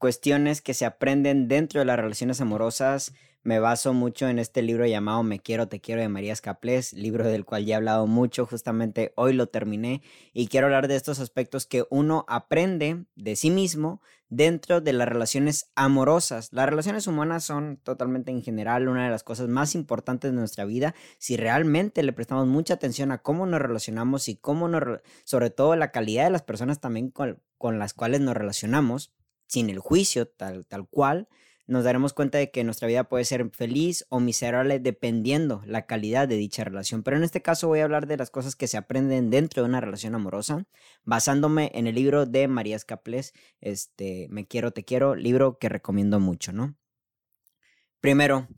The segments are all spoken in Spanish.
cuestiones que se aprenden dentro de las relaciones amorosas. Me baso mucho en este libro llamado Me quiero, te quiero de María Escaplés, libro del cual ya he hablado mucho, justamente hoy lo terminé y quiero hablar de estos aspectos que uno aprende de sí mismo dentro de las relaciones amorosas. Las relaciones humanas son totalmente en general una de las cosas más importantes de nuestra vida si realmente le prestamos mucha atención a cómo nos relacionamos y cómo nos, sobre todo la calidad de las personas también con, con las cuales nos relacionamos sin el juicio tal, tal cual, nos daremos cuenta de que nuestra vida puede ser feliz o miserable dependiendo la calidad de dicha relación. Pero en este caso voy a hablar de las cosas que se aprenden dentro de una relación amorosa, basándome en el libro de María Escaples, este, Me quiero, te quiero, libro que recomiendo mucho, ¿no? Primero,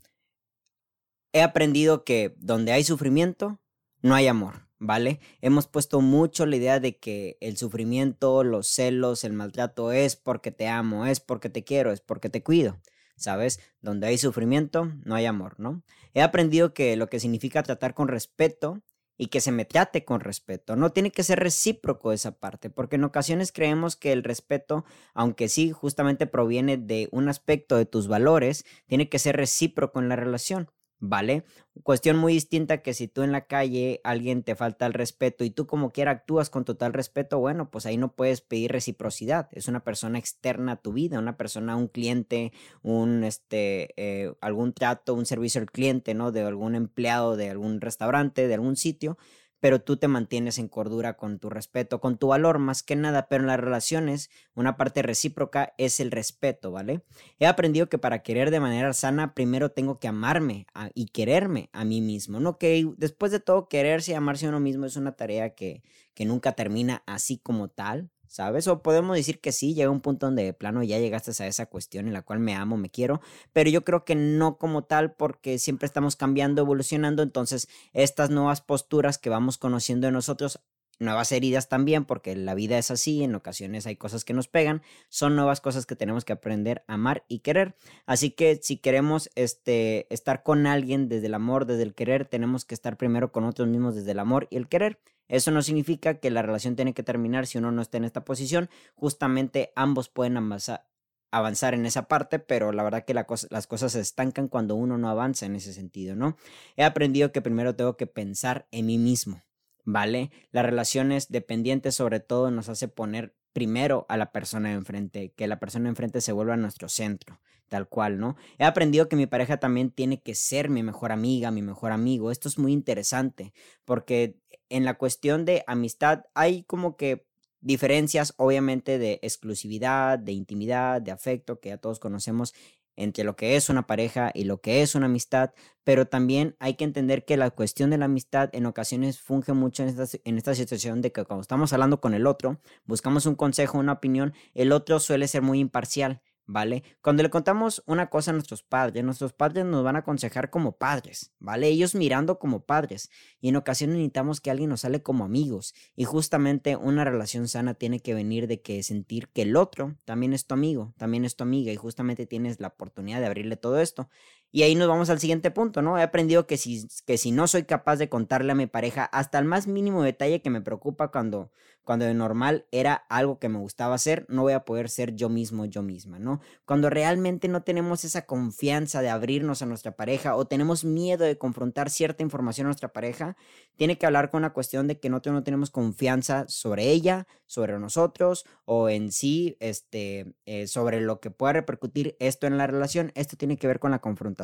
he aprendido que donde hay sufrimiento, no hay amor. ¿Vale? Hemos puesto mucho la idea de que el sufrimiento, los celos, el maltrato es porque te amo, es porque te quiero, es porque te cuido, ¿sabes? Donde hay sufrimiento, no hay amor, ¿no? He aprendido que lo que significa tratar con respeto y que se me trate con respeto. No tiene que ser recíproco esa parte, porque en ocasiones creemos que el respeto, aunque sí justamente proviene de un aspecto de tus valores, tiene que ser recíproco en la relación. ¿Vale? Cuestión muy distinta que si tú en la calle alguien te falta el respeto y tú como quiera actúas con total respeto, bueno, pues ahí no puedes pedir reciprocidad. Es una persona externa a tu vida, una persona, un cliente, un, este, eh, algún trato, un servicio al cliente, ¿no? De algún empleado de algún restaurante, de algún sitio pero tú te mantienes en cordura con tu respeto, con tu valor más que nada, pero en las relaciones una parte recíproca es el respeto, ¿vale? He aprendido que para querer de manera sana primero tengo que amarme y quererme a mí mismo, ¿no? Que después de todo quererse y amarse a uno mismo es una tarea que, que nunca termina así como tal, ¿sabes? O podemos decir que sí, llega un punto donde de plano ya llegaste a esa cuestión en la cual me amo, me quiero, pero yo creo que no como tal porque siempre estamos cambiando, evolucionando, entonces estas nuevas posturas que vamos conociendo de nosotros nuevas heridas también, porque la vida es así, en ocasiones hay cosas que nos pegan, son nuevas cosas que tenemos que aprender a amar y querer. Así que si queremos este, estar con alguien desde el amor, desde el querer, tenemos que estar primero con otros mismos desde el amor y el querer. Eso no significa que la relación tiene que terminar si uno no está en esta posición. Justamente ambos pueden avanzar, en esa parte, pero la verdad que las cosas se estancan cuando uno no avanza en ese sentido, ¿no? He aprendido que primero tengo que pensar en mí mismo, ¿vale? Las relaciones dependientes sobre todo nos hace poner primero a la persona de enfrente, que la persona de enfrente se vuelva nuestro centro, tal cual, ¿no? He aprendido que mi pareja también tiene que ser mi mejor amiga, mi mejor amigo. Esto es muy interesante porque en la cuestión de amistad hay como que diferencias, obviamente, de exclusividad, de intimidad, de afecto, que ya todos conocemos entre lo que es una pareja y lo que es una amistad, pero también hay que entender que la cuestión de la amistad en ocasiones funge mucho en esta, en esta situación de que cuando estamos hablando con el otro, buscamos un consejo, una opinión, el otro suele ser muy imparcial ¿vale? Cuando le contamos una cosa a nuestros padres, nuestros padres nos van a aconsejar como padres, ¿vale? Ellos mirando como padres y en ocasiones necesitamos que alguien nos sale como amigos y justamente una relación sana tiene que venir de que sentir que el otro también es tu amigo, también es tu amiga y justamente tienes la oportunidad de abrirle todo esto. Y ahí nos vamos al siguiente punto, ¿no? He aprendido que si, que si no soy capaz de contarle a mi pareja hasta el más mínimo detalle que me preocupa cuando, cuando de normal era algo que me gustaba hacer, no voy a poder ser yo mismo, yo misma, ¿no? Cuando realmente no tenemos esa confianza de abrirnos a nuestra pareja o tenemos miedo de confrontar cierta información a nuestra pareja, tiene que hablar con la cuestión de que no, no tenemos confianza sobre ella, sobre nosotros o en sí, este, eh, sobre lo que pueda repercutir esto en la relación. Esto tiene que ver con la confrontación.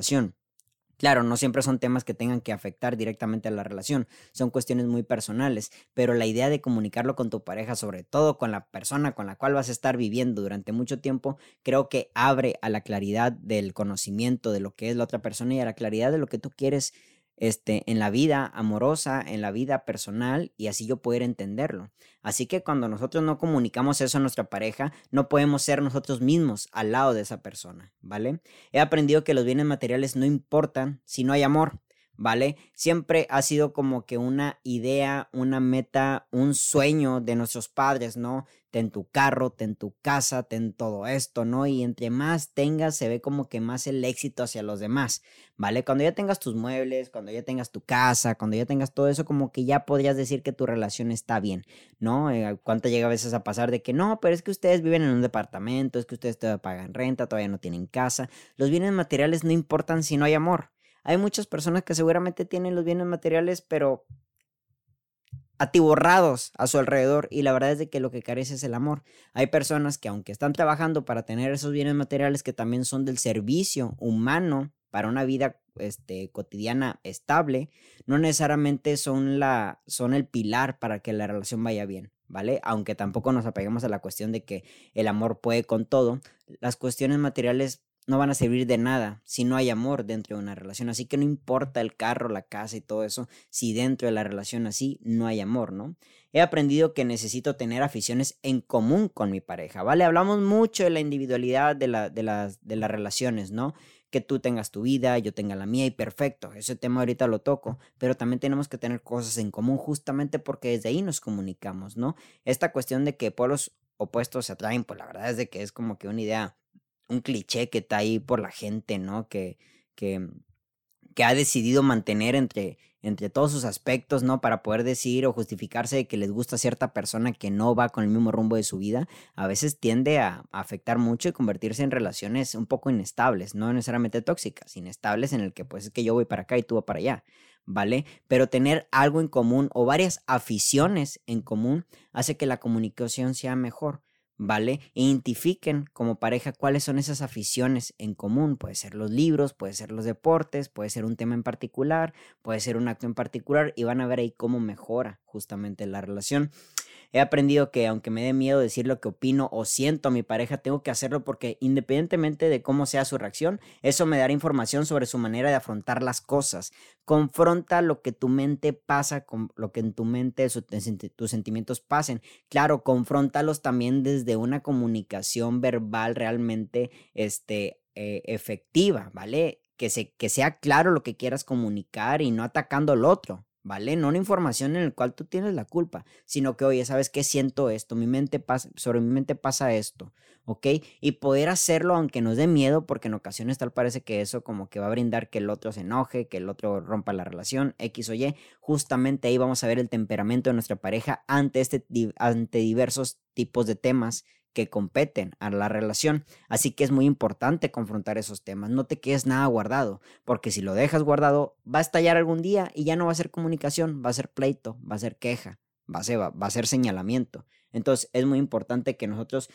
Claro, no siempre son temas que tengan que afectar directamente a la relación, son cuestiones muy personales, pero la idea de comunicarlo con tu pareja, sobre todo con la persona con la cual vas a estar viviendo durante mucho tiempo, creo que abre a la claridad del conocimiento de lo que es la otra persona y a la claridad de lo que tú quieres este, en la vida amorosa, en la vida personal y así yo poder entenderlo. Así que cuando nosotros no comunicamos eso a nuestra pareja, no podemos ser nosotros mismos al lado de esa persona, ¿vale? He aprendido que los bienes materiales no importan si no hay amor. ¿Vale? Siempre ha sido como que una idea, una meta, un sueño de nuestros padres, ¿no? Ten tu carro, ten tu casa, ten todo esto, ¿no? Y entre más tengas, se ve como que más el éxito hacia los demás, ¿vale? Cuando ya tengas tus muebles, cuando ya tengas tu casa, cuando ya tengas todo eso, como que ya podrías decir que tu relación está bien, ¿no? Eh, ¿Cuánto llega a veces a pasar de que no, pero es que ustedes viven en un departamento, es que ustedes todavía pagan renta, todavía no tienen casa? Los bienes materiales no importan si no hay amor. Hay muchas personas que seguramente tienen los bienes materiales, pero atiborrados a su alrededor y la verdad es de que lo que carece es el amor. Hay personas que aunque están trabajando para tener esos bienes materiales que también son del servicio humano para una vida este, cotidiana estable, no necesariamente son, son el pilar para que la relación vaya bien. ¿Vale? Aunque tampoco nos apeguemos a la cuestión de que el amor puede con todo, las cuestiones materiales no van a servir de nada si no hay amor dentro de una relación. Así que no importa el carro, la casa y todo eso, si dentro de la relación así no hay amor, ¿no? He aprendido que necesito tener aficiones en común con mi pareja, ¿vale? Hablamos mucho de la individualidad de, la, de, las, de las relaciones, ¿no? Que tú tengas tu vida, yo tenga la mía y perfecto. Ese tema ahorita lo toco, pero también tenemos que tener cosas en común justamente porque desde ahí nos comunicamos, ¿no? Esta cuestión de que polos opuestos se atraen, pues la verdad es de que es como que una idea un cliché que está ahí por la gente, ¿no? Que, que, que ha decidido mantener entre, entre todos sus aspectos, ¿no? Para poder decir o justificarse de que les gusta cierta persona que no va con el mismo rumbo de su vida, a veces tiende a, afectar mucho y convertirse en relaciones un poco inestables, no necesariamente tóxicas, inestables en el que pues es que yo voy para acá y tú vas para allá. ¿Vale? Pero tener algo en común o varias aficiones en común hace que la comunicación sea mejor. ¿Vale? Identifiquen como pareja cuáles son esas aficiones en común. Puede ser los libros, puede ser los deportes, puede ser un tema en particular, puede ser un acto en particular y van a ver ahí cómo mejora justamente la relación. He aprendido que aunque me dé miedo decir lo que opino o siento a mi pareja, tengo que hacerlo porque independientemente de cómo sea su reacción, eso me dará información sobre su manera de afrontar las cosas. Confronta lo que tu mente pasa con lo que en tu mente tus sentimientos pasen. Claro, confróntalos también desde una comunicación verbal realmente este, eh, efectiva, ¿vale? Que, se, que sea claro lo que quieras comunicar y no atacando al otro. ¿Vale? No una información en la cual tú tienes la culpa, sino que, oye, ¿sabes qué? Siento esto, mi mente pasa, sobre mi mente pasa esto, ¿ok? Y poder hacerlo aunque nos dé miedo, porque en ocasiones tal parece que eso como que va a brindar que el otro se enoje, que el otro rompa la relación, X o Y, justamente ahí vamos a ver el temperamento de nuestra pareja ante, este, ante diversos tipos de temas que competen a la relación. Así que es muy importante confrontar esos temas. No te quedes nada guardado, porque si lo dejas guardado, va a estallar algún día y ya no va a ser comunicación, va a ser pleito, va a ser queja, va a ser, va a ser señalamiento. Entonces es muy importante que nosotros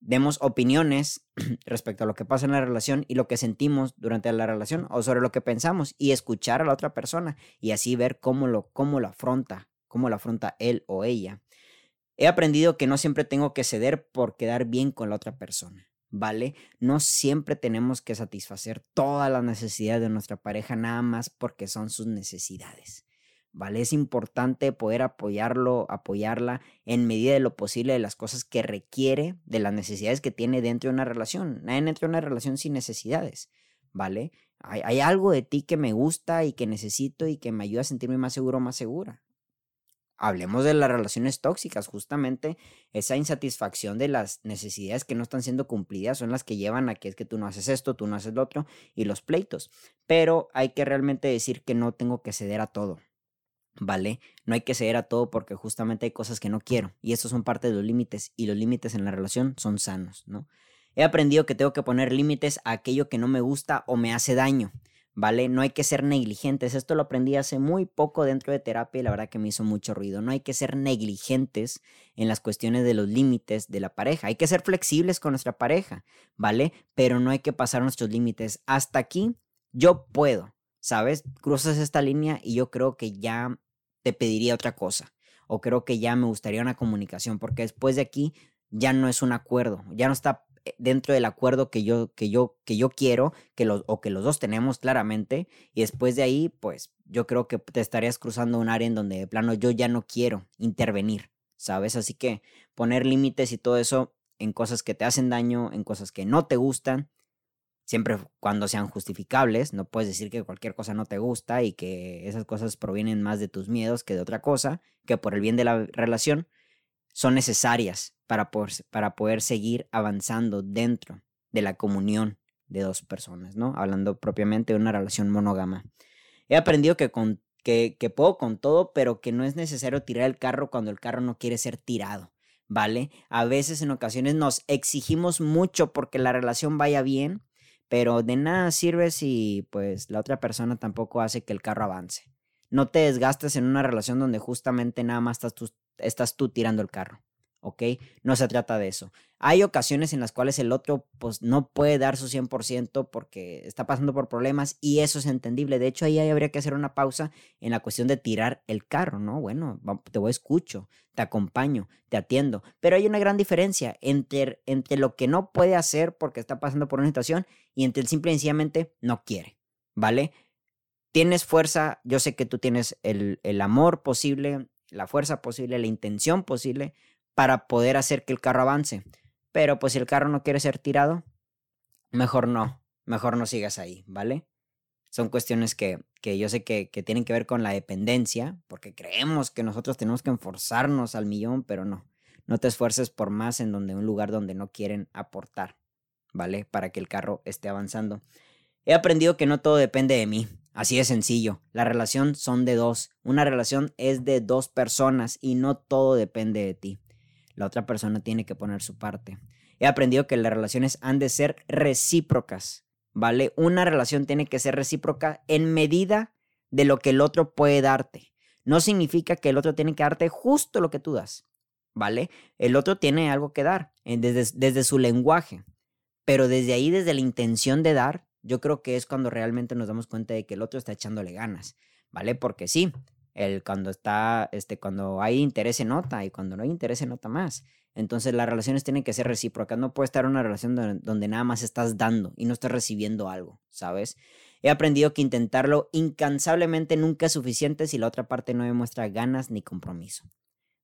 demos opiniones respecto a lo que pasa en la relación y lo que sentimos durante la relación o sobre lo que pensamos y escuchar a la otra persona y así ver cómo lo, cómo lo afronta, cómo lo afronta él o ella. He aprendido que no siempre tengo que ceder por quedar bien con la otra persona, ¿vale? No siempre tenemos que satisfacer todas las necesidades de nuestra pareja nada más porque son sus necesidades. ¿Vale? Es importante poder apoyarlo, apoyarla en medida de lo posible de las cosas que requiere, de las necesidades que tiene dentro de una relación. Nadie entra en una relación sin necesidades, ¿vale? Hay, hay, algo de ti que me gusta y que necesito y que me ayuda a sentirme más seguro, más segura hablemos de las relaciones tóxicas, justamente esa insatisfacción de las necesidades que no están siendo cumplidas son las que llevan a que es que tú no haces esto, tú no haces lo otro y los pleitos. Pero hay que realmente decir que no tengo que ceder a todo. ¿Vale? No hay que ceder a todo porque justamente hay cosas que no quiero y estos son parte de los límites y los límites en la relación son sanos, ¿no? He aprendido que tengo que poner límites a aquello que no me gusta o me hace daño. ¿Vale? No hay que ser negligentes. Esto lo aprendí hace muy poco dentro de terapia y la verdad que me hizo mucho ruido. No hay que ser negligentes en las cuestiones de los límites de la pareja. Hay que ser flexibles con nuestra pareja, ¿vale? Pero no hay que pasar nuestros límites. Hasta aquí yo puedo, ¿sabes? Cruzas esta línea y yo creo que ya te pediría otra cosa. O creo que ya me gustaría una comunicación, porque después de aquí ya no es un acuerdo, ya no está dentro del acuerdo que yo, que yo, que yo quiero, que los, o que los dos tenemos claramente, y después de ahí, pues yo creo que te estarías cruzando un área en donde de plano yo ya no quiero intervenir, ¿sabes? Así que poner límites y todo eso en cosas que te hacen daño, en cosas que no te gustan, siempre cuando sean justificables, no puedes decir que cualquier cosa no te gusta y que esas cosas provienen más de tus miedos que de otra cosa, que por el bien de la relación son necesarias para poder, para poder seguir avanzando dentro de la comunión de dos personas, ¿no? Hablando propiamente de una relación monógama. He aprendido que, con, que, puedo con todo, pero que no es necesario tirar el carro cuando el carro no quiere ser tirado, ¿vale? A veces en ocasiones nos exigimos mucho porque la relación vaya bien, pero de nada sirve si pues la otra persona tampoco hace que el carro avance. No te desgastes en una relación donde justamente nada más estás tú, estás tú tirando el carro. ¿Ok? No se trata de eso. Hay ocasiones en las cuales el otro pues no puede dar su 100% porque está pasando por problemas y eso es entendible. De hecho, ahí habría que hacer una pausa en la cuestión de tirar el carro, ¿no? Bueno, te voy escucho, te acompaño, te atiendo. Pero hay una gran diferencia entre, entre lo que no puede hacer porque está pasando por una situación y entre el simple y sencillamente no quiere, ¿vale? Tienes fuerza, yo sé que tú tienes el, el amor posible, la fuerza posible, la intención posible para poder hacer que el carro avance. Pero pues si el carro no quiere ser tirado, mejor no, mejor no sigas ahí, ¿vale? Son cuestiones que, que yo sé que, que, tienen que ver con la dependencia, porque creemos que nosotros tenemos que enforzarnos al millón, pero no. No te esfuerces por más en donde un lugar donde no quieren aportar, ¿vale? Para que el carro esté avanzando. He aprendido que no todo depende de mí. Así de sencillo. La relación son de dos. Una relación es de dos personas y no todo depende de ti la otra persona tiene que poner su parte. He aprendido que las relaciones han de ser recíprocas, ¿vale? Una relación tiene que ser recíproca en medida de lo que el otro puede darte. No significa que el otro tiene que darte justo lo que tú das, ¿vale? El otro tiene algo que dar eh, desde, desde su lenguaje, pero desde ahí, desde la intención de dar, yo creo que es cuando realmente nos damos cuenta de que el otro está echándole ganas, ¿vale? Porque sí, el cuando está, este, cuando hay interés se nota y cuando no hay interés se nota más. Entonces las relaciones tienen que ser recíprocas. No puede estar una relación donde, nada más estás dando y no estás recibiendo algo, ¿sabes? He aprendido que intentarlo incansablemente nunca es suficiente si la otra parte no demuestra ganas ni compromiso.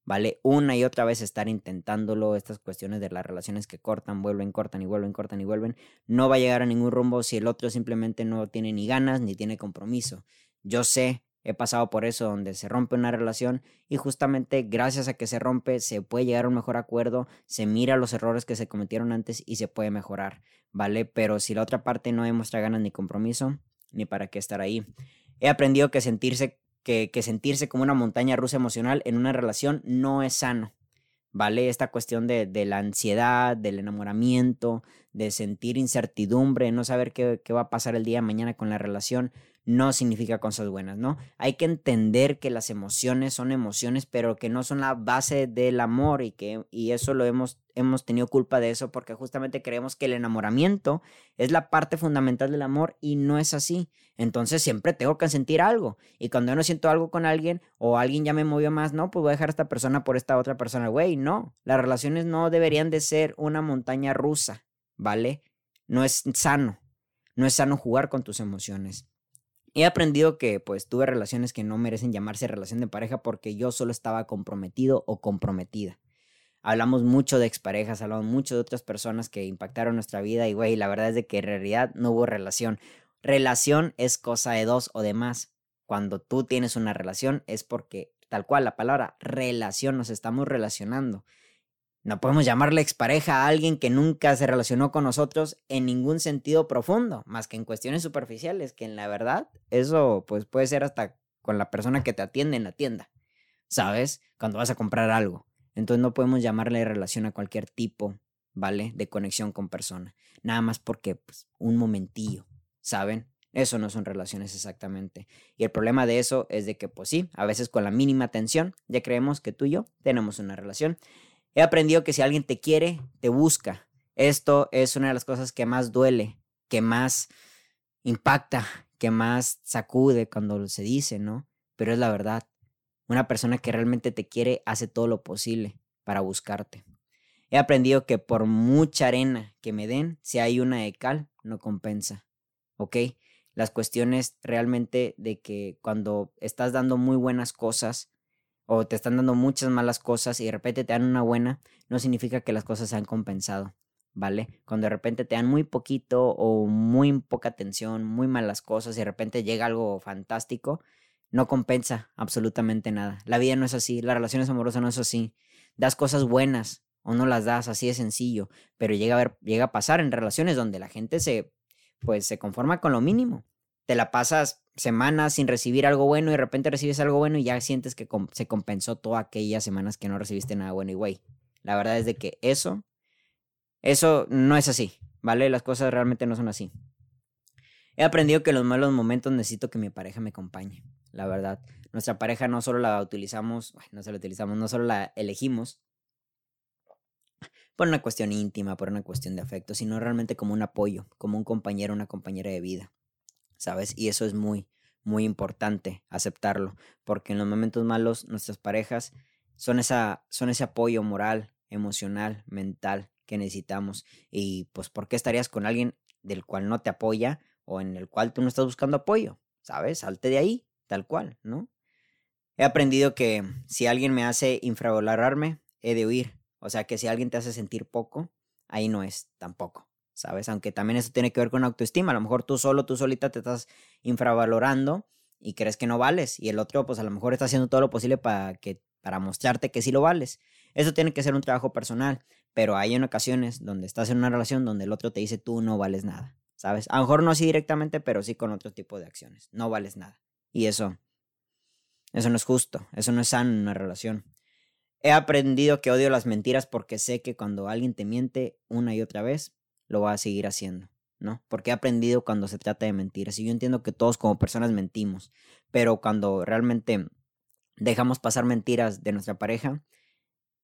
¿Vale? Una y otra vez estar intentándolo, estas cuestiones de las relaciones que cortan, vuelven, cortan y vuelven, cortan y vuelven, no va a llegar a ningún rumbo si el otro simplemente no tiene ni ganas ni tiene compromiso. Yo sé He pasado por eso donde se rompe una relación y justamente gracias a que se rompe se puede llegar a un mejor acuerdo, se mira los errores que se cometieron antes y se puede mejorar, ¿vale? Pero si la otra parte no demuestra ganas ni compromiso, ni para qué estar ahí. He aprendido que sentirse, que, que sentirse como una montaña rusa emocional en una relación no es sano. ¿vale? Esta cuestión de, de, la ansiedad, del enamoramiento, de sentir incertidumbre, no saber qué, qué, va a pasar el día de mañana con la relación, no significa cosas buenas, ¿no? Hay que entender que las emociones son emociones, pero que no son la base del amor y que y eso lo hemos hemos tenido culpa de eso porque justamente creemos que el enamoramiento es la parte fundamental del amor y no es así. Entonces siempre tengo que sentir algo y cuando yo no siento algo con alguien o alguien ya me movió más, no, pues voy a dejar a esta persona por esta otra persona, güey, no. Las relaciones no deberían de ser una montaña rusa, ¿vale? No es sano. No es sano jugar con tus emociones. He aprendido que pues tuve relaciones que no merecen llamarse relación de pareja porque yo solo estaba comprometido o comprometida. Hablamos mucho de exparejas, hablamos mucho de otras personas que impactaron nuestra vida y güey, la verdad es de que en realidad no hubo relación. Relación es cosa de dos o de más. Cuando tú tienes una relación es porque tal cual la palabra relación nos estamos relacionando. No podemos llamarle expareja a alguien que nunca se relacionó con nosotros en ningún sentido profundo, más que en cuestiones superficiales, que en la verdad eso pues puede ser hasta con la persona que te atiende en la tienda, ¿sabes? Cuando vas a comprar algo. Entonces no podemos llamarle relación a cualquier tipo, ¿vale? De conexión con persona. Nada más porque pues, un momentillo, ¿saben? Eso no son relaciones exactamente. Y el problema de eso es de que, pues sí, a veces con la mínima atención ya creemos que tú y yo tenemos una relación. He aprendido que si alguien te quiere, te busca. Esto es una de las cosas que más duele, que más impacta, que más sacude cuando se dice, ¿no? Pero es la verdad. Una persona que realmente te quiere hace todo lo posible para buscarte. He aprendido que por mucha arena que me den, si hay una de cal, no compensa. ¿Ok? Las cuestiones realmente de que cuando estás dando muy buenas cosas o te están dando muchas malas cosas y de repente te dan una buena, no significa que las cosas se han compensado. ¿vale? Cuando de repente te dan muy poquito o muy poca atención, muy malas cosas y de repente llega algo fantástico, no compensa absolutamente nada. La vida no es así, las relaciones amorosas no es así. Das cosas buenas o no las das, así de sencillo, pero llega a, ver, llega a pasar en relaciones donde la gente se, pues, se conforma con lo mínimo. Te la pasas semanas sin recibir algo bueno y de repente recibes algo bueno y ya sientes que se compensó todas aquellas semanas que no recibiste nada bueno y güey. La verdad es de que eso eso no es así, ¿vale? Las cosas realmente no son así. He aprendido que en los malos momentos necesito que mi pareja me acompañe, la verdad. Nuestra pareja no solo la utilizamos, no solo la utilizamos, no solo la elegimos por una cuestión íntima, por una cuestión de afecto, sino realmente como un apoyo, como un compañero, una compañera de vida, ¿sabes? Y eso es muy, muy importante aceptarlo, porque en los momentos malos nuestras parejas son, esa, son ese apoyo moral, emocional, mental que necesitamos. Y pues, ¿por qué estarías con alguien del cual no te apoya o en el cual tú no estás buscando apoyo? ¿Sabes? Salte de ahí, tal cual, ¿no? He aprendido que si alguien me hace infravalorarme, he de huir. O sea, que si alguien te hace sentir poco, ahí no es tampoco, ¿sabes? Aunque también eso tiene que ver con autoestima. A lo mejor tú solo, tú solita te estás infravalorando y crees que no vales. Y el otro, pues a lo mejor está haciendo todo lo posible para, que, para mostrarte que sí lo vales. Eso tiene que ser un trabajo personal. Pero hay en ocasiones donde estás en una relación donde el otro te dice tú no vales nada, ¿sabes? A lo mejor no así directamente, pero sí con otro tipo de acciones. No vales nada. Y eso, eso no es justo, eso no es sano en una relación. He aprendido que odio las mentiras porque sé que cuando alguien te miente una y otra vez, lo va a seguir haciendo, ¿no? Porque he aprendido cuando se trata de mentiras. Y yo entiendo que todos como personas mentimos, pero cuando realmente dejamos pasar mentiras de nuestra pareja,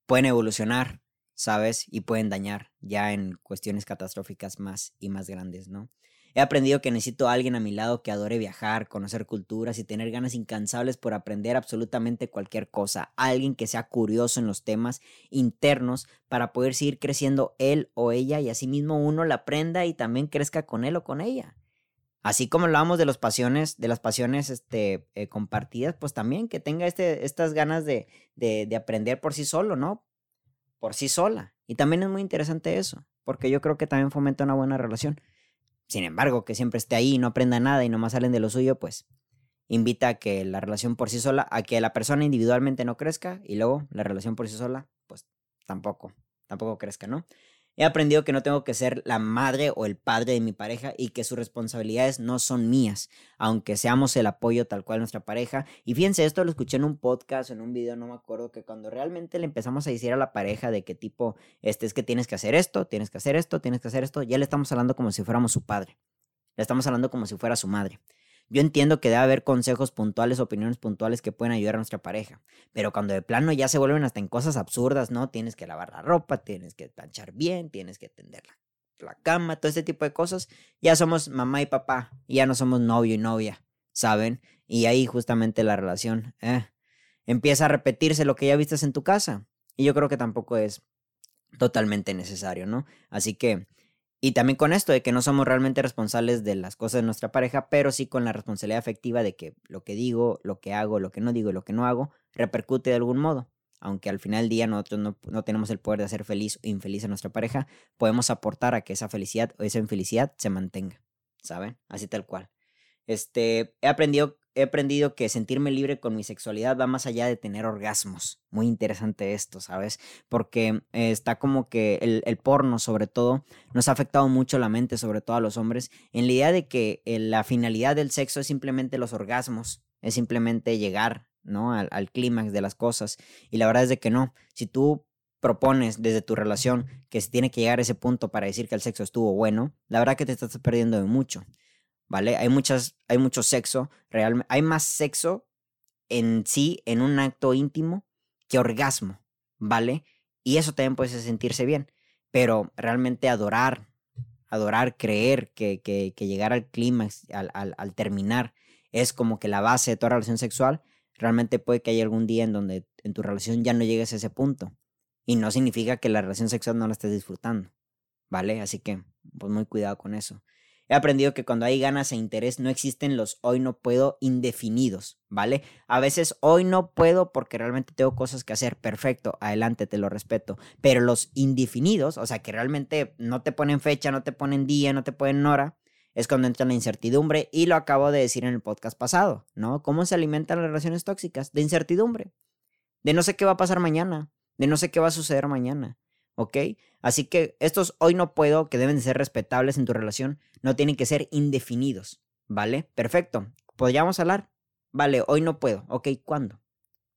pueden evolucionar ¿sabes? Y pueden dañar ya en cuestiones catastróficas más y más grandes, ¿no? He aprendido que necesito a alguien a mi lado que adore viajar, conocer culturas y tener ganas incansables por aprender absolutamente cualquier cosa. Alguien que sea curioso en los temas internos para poder seguir creciendo él o ella y asimismo uno la aprenda y también crezca con él o con ella. Así como hablábamos de las pasiones, de las pasiones este, eh, compartidas, pues también que tenga este, estas ganas de, de, de aprender por sí solo, ¿no? por sí sola. Y también es muy interesante eso, porque yo creo que también fomenta una buena relación. Sin embargo, que siempre esté ahí y no aprenda nada y nomás salen de lo suyo, pues invita a que la relación por sí sola, a que la persona individualmente no crezca y luego la relación por sí sola, pues tampoco, tampoco crezca, ¿no? He aprendido que no tengo que ser la madre o el padre de mi pareja y que sus responsabilidades no son mías, aunque seamos el apoyo tal cual nuestra pareja. Y fíjense, esto lo escuché en un podcast, en un video, no me acuerdo, que cuando realmente le empezamos a decir a la pareja de qué tipo, este es que tienes que hacer esto, tienes que hacer esto, tienes que hacer esto, ya le estamos hablando como si fuéramos su padre. Le estamos hablando como si fuera su madre. Yo entiendo que debe haber consejos puntuales, opiniones puntuales que pueden ayudar a nuestra pareja, pero cuando de plano ya se vuelven hasta en cosas absurdas, ¿no? Tienes que lavar la ropa, tienes que planchar bien, tienes que tender la, cama, todo este tipo de cosas, ya somos mamá y papá, ya no somos novio y novia, ¿saben? Y ahí justamente la relación eh, empieza a repetirse lo que ya viste en tu casa. Y yo creo que tampoco es totalmente necesario, ¿no? Así que y también con esto de que no somos realmente responsables de las cosas de nuestra pareja, pero sí con la responsabilidad afectiva de que lo que digo, lo que hago, lo que no digo y lo que no hago repercute de algún modo. Aunque al final del día nosotros no, no tenemos el poder de hacer feliz o infeliz a nuestra pareja, podemos aportar a que esa felicidad o esa infelicidad se mantenga. ¿Saben? Así tal cual. Este, he aprendido he aprendido que sentirme libre con mi sexualidad va más allá de tener orgasmos. Muy interesante esto, ¿sabes? Porque está como que el, porno, sobre todo, nos ha afectado mucho la mente, sobre todo a los hombres, en la idea de que eh, la finalidad del sexo es simplemente los orgasmos, es simplemente llegar, ¿no? Al, al clímax de las cosas. Y la verdad es de que no. Si tú propones desde tu relación que se tiene que llegar a ese punto para decir que el sexo estuvo bueno, la verdad que te estás perdiendo de mucho. ¿Vale? Hay, muchas, hay mucho sexo, realmente, hay más sexo en sí, en un acto íntimo, que orgasmo, ¿vale? Y eso también puede sentirse bien, pero realmente adorar, adorar, creer que, que, que llegar al clímax, al, al, al, terminar, es como que la base de toda relación sexual, realmente puede que haya algún día en donde en tu relación ya no llegues a ese punto. Y no significa que la relación sexual no la estés disfrutando, ¿vale? Así que, pues muy cuidado con eso. He aprendido que cuando hay ganas e interés no existen los hoy no puedo indefinidos, ¿vale? A veces hoy no puedo porque realmente tengo cosas que hacer, perfecto, adelante, te lo respeto. Pero los indefinidos, o sea, que realmente no te ponen fecha, no te ponen día, no te ponen hora, es cuando entra la incertidumbre y lo acabo de decir en el podcast pasado, ¿no? ¿Cómo se alimentan las relaciones tóxicas? De incertidumbre, de no sé qué va a pasar mañana, de no sé qué va a suceder mañana. ¿Ok? Así que estos hoy no puedo, que deben de ser respetables en tu relación, no tienen que ser indefinidos, ¿vale? Perfecto. ¿Podríamos hablar? Vale, hoy no puedo. Ok, ¿cuándo?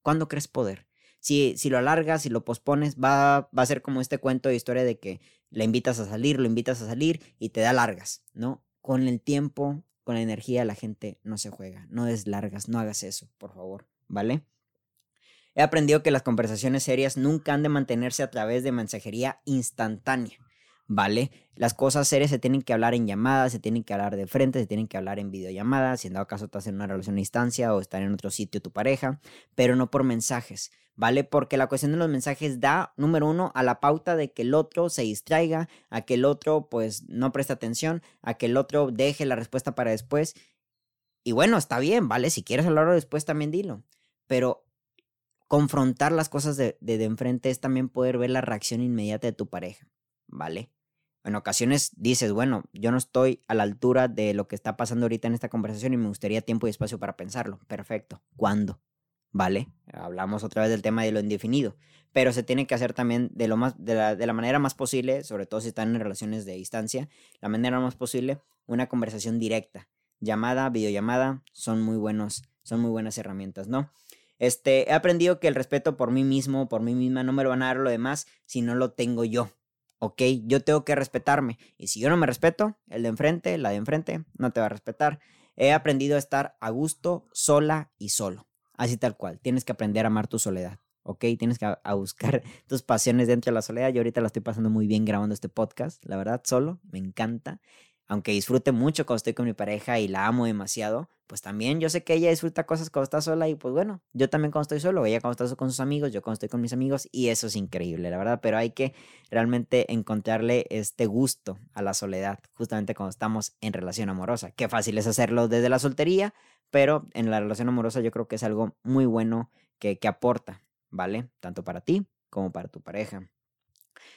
¿Cuándo crees poder? Si, si lo alargas, si lo pospones, va, va a ser como este cuento de historia de que le invitas a salir, lo invitas a salir y te da largas, ¿no? Con el tiempo, con la energía, la gente no se juega. No des largas, no hagas eso, por favor, ¿vale? He aprendido que las conversaciones serias nunca han de mantenerse a través de mensajería instantánea, ¿vale? Las cosas serias se tienen que hablar en llamadas, se tienen que hablar de frente, se tienen que hablar en videollamadas, si en dado caso estás en una relación a distancia o estás en otro sitio tu pareja, pero no por mensajes, ¿vale? Porque la cuestión de los mensajes da, número uno, a la pauta de que el otro se distraiga, a que el otro pues no preste atención, a que el otro deje la respuesta para después. Y bueno, está bien, ¿vale? Si quieres hablarlo después también dilo. Pero confrontar las cosas de, de, enfrente es también poder ver la reacción inmediata de tu pareja, ¿vale? En ocasiones dices, bueno, yo no estoy a la altura de lo que está pasando ahorita en esta conversación y me gustaría tiempo y espacio para pensarlo. Perfecto. ¿Cuándo? ¿Vale? Hablamos otra vez del tema de lo indefinido, pero se tiene que hacer también de, lo más, de, la, de la manera más posible, sobre todo si están en relaciones de distancia, la manera más posible, una conversación directa. Llamada, videollamada, son muy buenos, son muy buenas herramientas, ¿no? Este, he aprendido que el respeto por mí mismo, por mí misma, no me lo van a dar lo demás si no lo tengo yo. ¿Ok? Yo tengo que respetarme. Y si yo no me respeto, el de enfrente, la de enfrente, no te va a respetar. He aprendido a estar a gusto, sola y solo. Así tal cual. Tienes que aprender a amar tu soledad. ¿ok? Tienes que a, buscar tus pasiones dentro de la soledad. Yo ahorita la estoy pasando muy bien grabando este podcast, la verdad, solo, me encanta aunque disfrute mucho cuando estoy con mi pareja y la amo demasiado, pues también yo sé que ella disfruta cosas cuando está sola y pues bueno, yo también cuando estoy solo, ella cuando está con sus amigos, yo cuando estoy con mis amigos y eso es increíble, la verdad, pero hay que realmente encontrarle este gusto a la soledad, justamente cuando estamos en relación amorosa. Qué fácil es hacerlo desde la soltería, pero en la relación amorosa yo creo que es algo muy bueno que, que aporta, ¿vale? Tanto para ti como para tu pareja.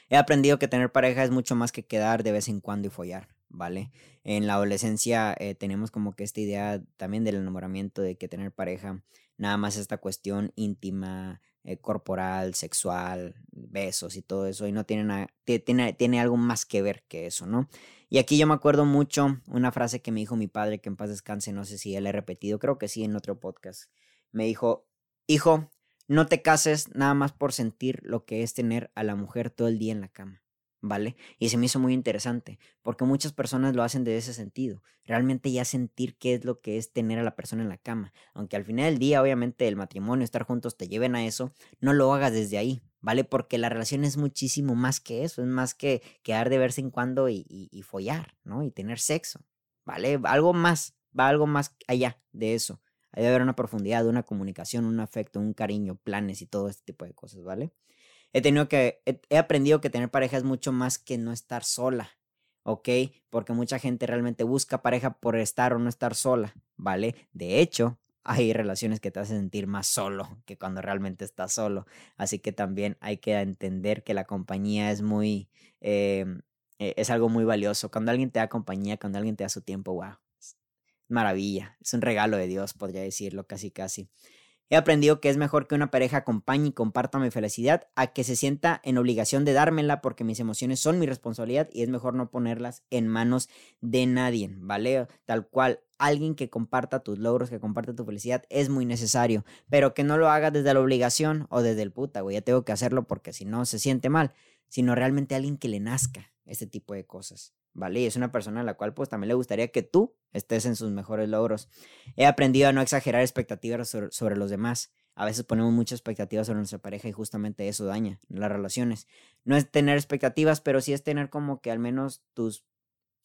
He aprendido que tener pareja es mucho más que quedar de vez en cuando y follar. ¿Vale? En la adolescencia eh, tenemos como que esta idea también del enamoramiento, de que tener pareja, nada más esta cuestión íntima, eh, corporal, sexual, besos y todo eso, y no tiene, nada, tiene, tiene algo más que ver que eso, ¿no? Y aquí yo me acuerdo mucho una frase que me dijo mi padre, que en paz descanse, no sé si él he repetido, creo que sí en otro podcast. Me dijo, hijo, no te cases nada más por sentir lo que es tener a la mujer todo el día en la cama. ¿Vale? Y se me hizo muy interesante, porque muchas personas lo hacen de ese sentido, realmente ya sentir qué es lo que es tener a la persona en la cama, aunque al final del día, obviamente, el matrimonio, estar juntos te lleven a eso, no lo hagas desde ahí, ¿vale? Porque la relación es muchísimo más que eso, es más que quedar de verse en cuando y, y, follar, ¿no? Y tener sexo, ¿vale? Algo más, va algo más allá de eso. Hay de haber una profundidad, una comunicación, un afecto, un cariño, planes y todo este tipo de cosas, ¿vale? He tenido que, he, aprendido que tener pareja es mucho más que no estar sola, ¿ok? Porque mucha gente realmente busca pareja por estar o no estar sola, ¿vale? De hecho, hay relaciones que te hacen sentir más solo que cuando realmente estás solo. Así que también hay que entender que la compañía es muy, em, e, es algo muy valioso. Cuando alguien te da compañía, cuando alguien te da su tiempo, wow, maravilla. Es un regalo de Dios, podría decirlo casi casi. He aprendido que es mejor que una pareja acompañe y comparta mi felicidad a que se sienta en obligación de dármela porque mis emociones son mi responsabilidad y es mejor no ponerlas en manos de nadie, ¿vale? Tal cual, alguien que comparta tus logros, que comparta tu felicidad es muy necesario, pero que no lo haga desde la obligación o desde el puta, güey, ya tengo que hacerlo porque si no se siente mal, sino realmente alguien que le nazca este tipo de cosas. ¿vale? Y es una persona a la cual pues también le gustaría que tú estés en sus mejores logros. He aprendido a no exagerar expectativas sobre, los demás. A veces ponemos muchas expectativas sobre nuestra pareja y justamente eso daña las relaciones. No es tener expectativas, pero sí es tener como que al menos tus,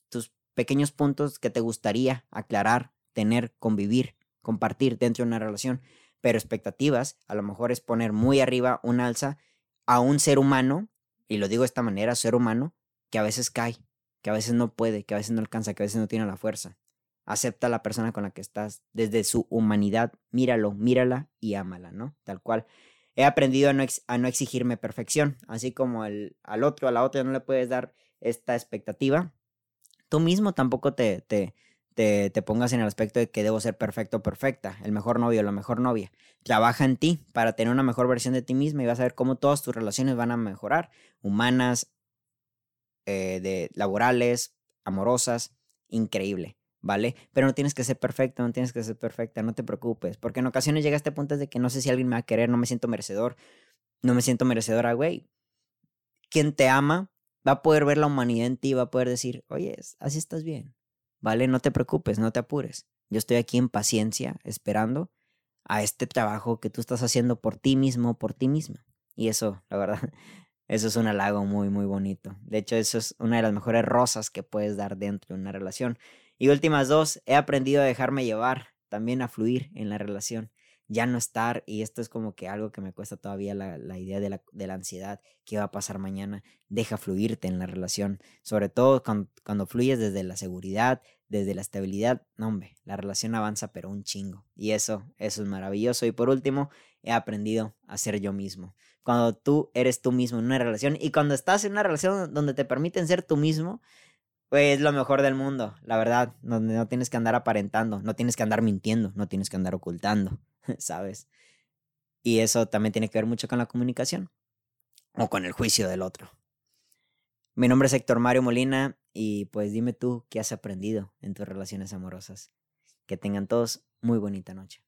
tus pequeños puntos que te gustaría aclarar, tener, convivir, compartir dentro de una relación. Pero expectativas, a lo mejor es poner muy arriba un alza a un ser humano, y lo digo de esta manera, ser humano, que a veces cae, que a veces no puede, que a veces no alcanza, que a veces no tiene la fuerza. Acepta a la persona con la que estás desde su humanidad, míralo, mírala y ámala, ¿no? Tal cual. He aprendido a no, a no exigirme perfección, así como al otro, a la otra no le puedes dar esta expectativa. Tú mismo tampoco te, te, te, pongas en el aspecto de que debo ser perfecto perfecta, el mejor novio o la mejor novia. Trabaja en ti para tener una mejor versión de ti misma y vas a ver cómo todas tus relaciones van a mejorar, humanas, eh, de laborales, amorosas, increíble. ¿Vale? Pero no tienes que ser perfecto, no tienes que ser perfecta, no te preocupes, porque en ocasiones llega a este punto de que no sé si alguien me va a querer, no me siento merecedor, no me siento merecedora, güey. Quien te ama va a poder ver la humanidad en ti, va a poder decir, oye, así estás bien, ¿vale? No te preocupes, no te apures. Yo estoy aquí en paciencia, esperando a este trabajo que tú estás haciendo por ti mismo, por ti misma. Y eso, la verdad, eso es un halago muy, muy bonito. De hecho, eso es una de las mejores rosas que puedes dar dentro de una relación. Y últimas dos, he aprendido a dejarme llevar, también a fluir en la relación. Ya no estar, y esto es como que algo que me cuesta todavía la, la idea de la, de la, ansiedad, qué va a pasar mañana, deja fluirte en la relación, sobre todo cuando, cuando, fluyes desde la seguridad, desde la estabilidad, no hombre, la relación avanza pero un chingo, y eso, eso es maravilloso, y por último, he aprendido a ser yo mismo, cuando tú eres tú mismo en una relación, y cuando estás en una relación donde te permiten ser tú mismo, pues es lo mejor del mundo, la verdad, donde no tienes que andar aparentando, no tienes que andar mintiendo, no tienes que andar ocultando. ¿sabes? Y eso también tiene que ver mucho con la comunicación o con el juicio del otro. Mi nombre es Héctor Mario Molina y pues dime tú qué has aprendido en tus relaciones amorosas. Que tengan todos muy bonita noche.